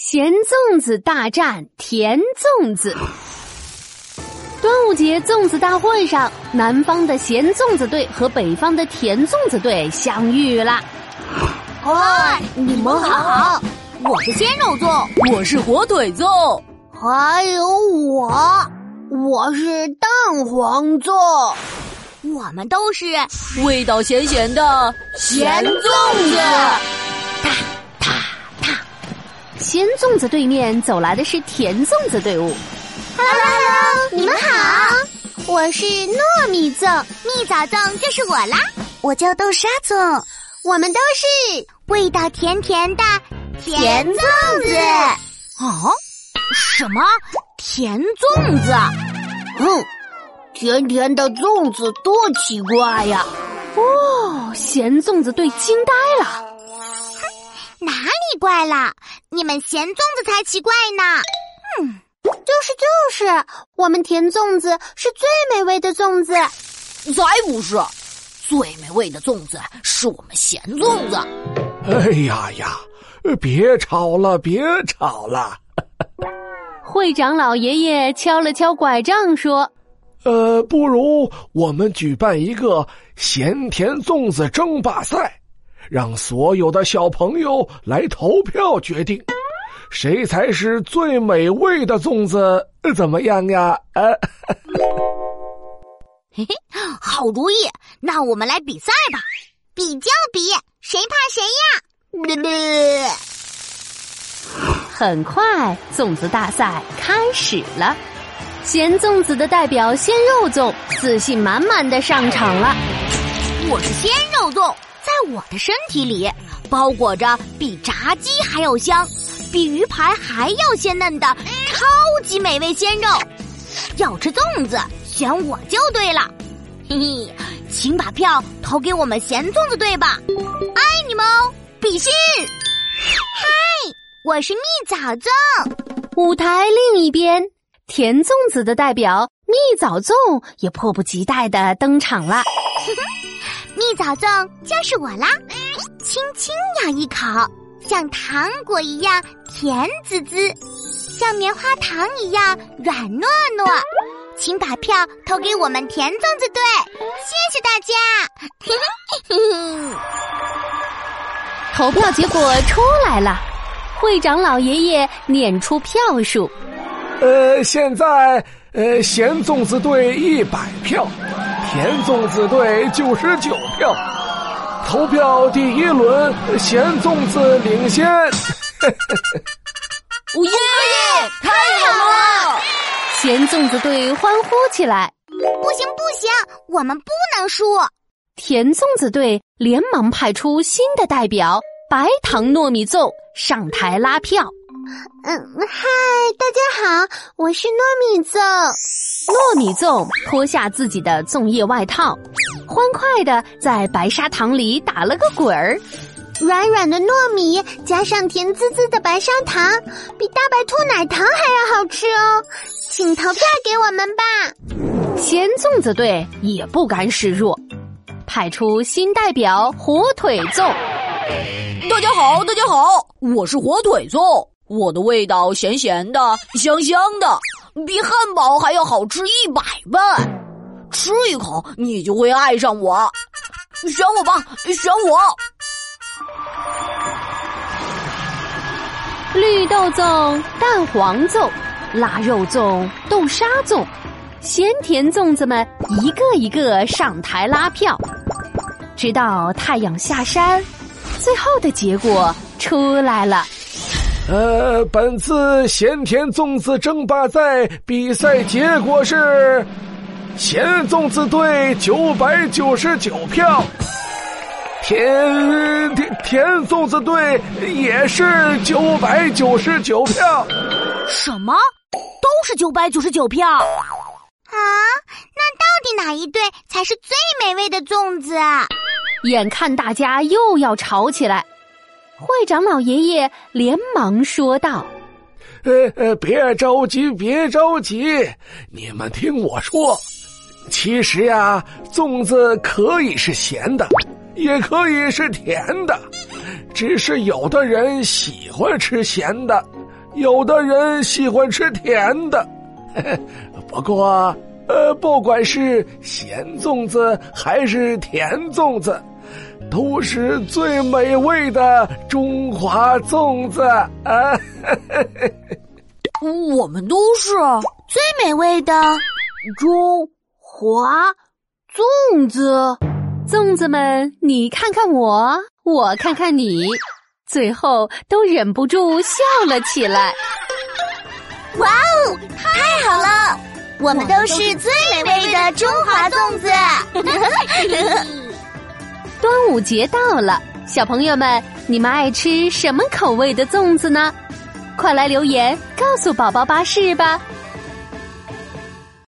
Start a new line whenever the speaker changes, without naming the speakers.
咸粽子大战甜粽子。端午节粽子大会上，南方的咸粽子队和北方的甜粽子队相遇了。
嗨，你们好！我是鲜肉粽，
我是火腿粽，
还有我，我是蛋黄粽。
我们都是
味道咸咸的
咸粽子。
咸粽子对面走来的是甜粽子队伍。
Hello，你们好，我是糯米粽，
蜜枣粽就是我啦。
我叫豆沙粽，
我们都是
味道甜甜的
甜粽子。
啊？什么甜粽子？
嗯，甜甜的粽子多奇怪呀！
哦，咸粽子队惊呆了。
哪里怪了？你们咸粽子才奇怪呢！
嗯，就是就是，我们甜粽子是最美味的粽子。
才不是，最美味的粽子是我们咸粽子。
哎呀呀，别吵了，别吵了！
会长老爷爷敲了敲拐杖说：“
呃，不如我们举办一个咸甜粽子争霸赛。”让所有的小朋友来投票决定，谁才是最美味的粽子？怎么样呀？啊，
嘿嘿，好主意！那我们来比赛吧，
比就比，谁怕谁呀？
很快，粽子大赛开始了。咸粽子的代表鲜肉粽自信满满的上场了。
我是鲜肉粽。在我的身体里，包裹着比炸鸡还要香、比鱼排还要鲜嫩的超级美味鲜肉。要吃粽子，选我就对了。嘿嘿，请把票投给我们咸粽子队吧！爱你们哦，比心！
嗨，我是蜜枣粽。
舞台另一边，甜粽子的代表蜜枣粽也迫不及待的登场了。
蜜枣粽就是我啦，轻轻咬一口，像糖果一样甜滋滋，像棉花糖一样软糯糯。请把票投给我们甜粽子队，谢谢大
家。投票结果出来了，会长老爷爷念出票数。
呃，现在呃，咸粽子队一百票。甜粽子队九十九票，投票第一轮，咸粽子领先。
哦耶！太好了！
咸粽子队欢呼起来。
不行不行，我们不能输！
甜粽子队连忙派出新的代表白糖糯米粽上台拉票。
嗯，嗨，大家好，我是糯米粽。
糯米粽脱下自己的粽叶外套，欢快的在白砂糖里打了个滚儿。
软软的糯米加上甜滋滋的白砂糖，比大白兔奶糖还要好吃哦！请投票给我们吧。
咸粽子队也不甘示弱，派出新代表火腿粽。
大家好，大家好，我是火腿粽。我的味道咸咸的，香香的，比汉堡还要好吃一百倍。吃一口，你就会爱上我。选我吧，选我！
绿豆粽、蛋黄粽、腊肉粽、豆沙粽，咸甜粽子们一个一个上台拉票，直到太阳下山，最后的结果出来了。
呃，本次咸甜粽子争霸赛比赛结果是，咸粽子队九百九十九票，甜甜甜粽子队也是九百九十九票。
什么？都是九百九十九票？啊？
那到底哪一队才是最美味的粽子？
眼看大家又要吵起来。会长老爷爷连忙说道：“
呃呃，别着急，别着急，你们听我说，其实呀，粽子可以是咸的，也可以是甜的，只是有的人喜欢吃咸的，有的人喜欢吃甜的。不过，呃，不管是咸粽子还是甜粽子，都是最美味的中华粽子啊！
我们都是
最美味的
中华粽子。
粽子们，你看看我，我看看你，最后都忍不住笑了起来。
哇哦，太好了！我们都是最美味的中华粽子。
端午节到了，小朋友们，你们爱吃什么口味的粽子呢？快来留言告诉宝宝巴士吧。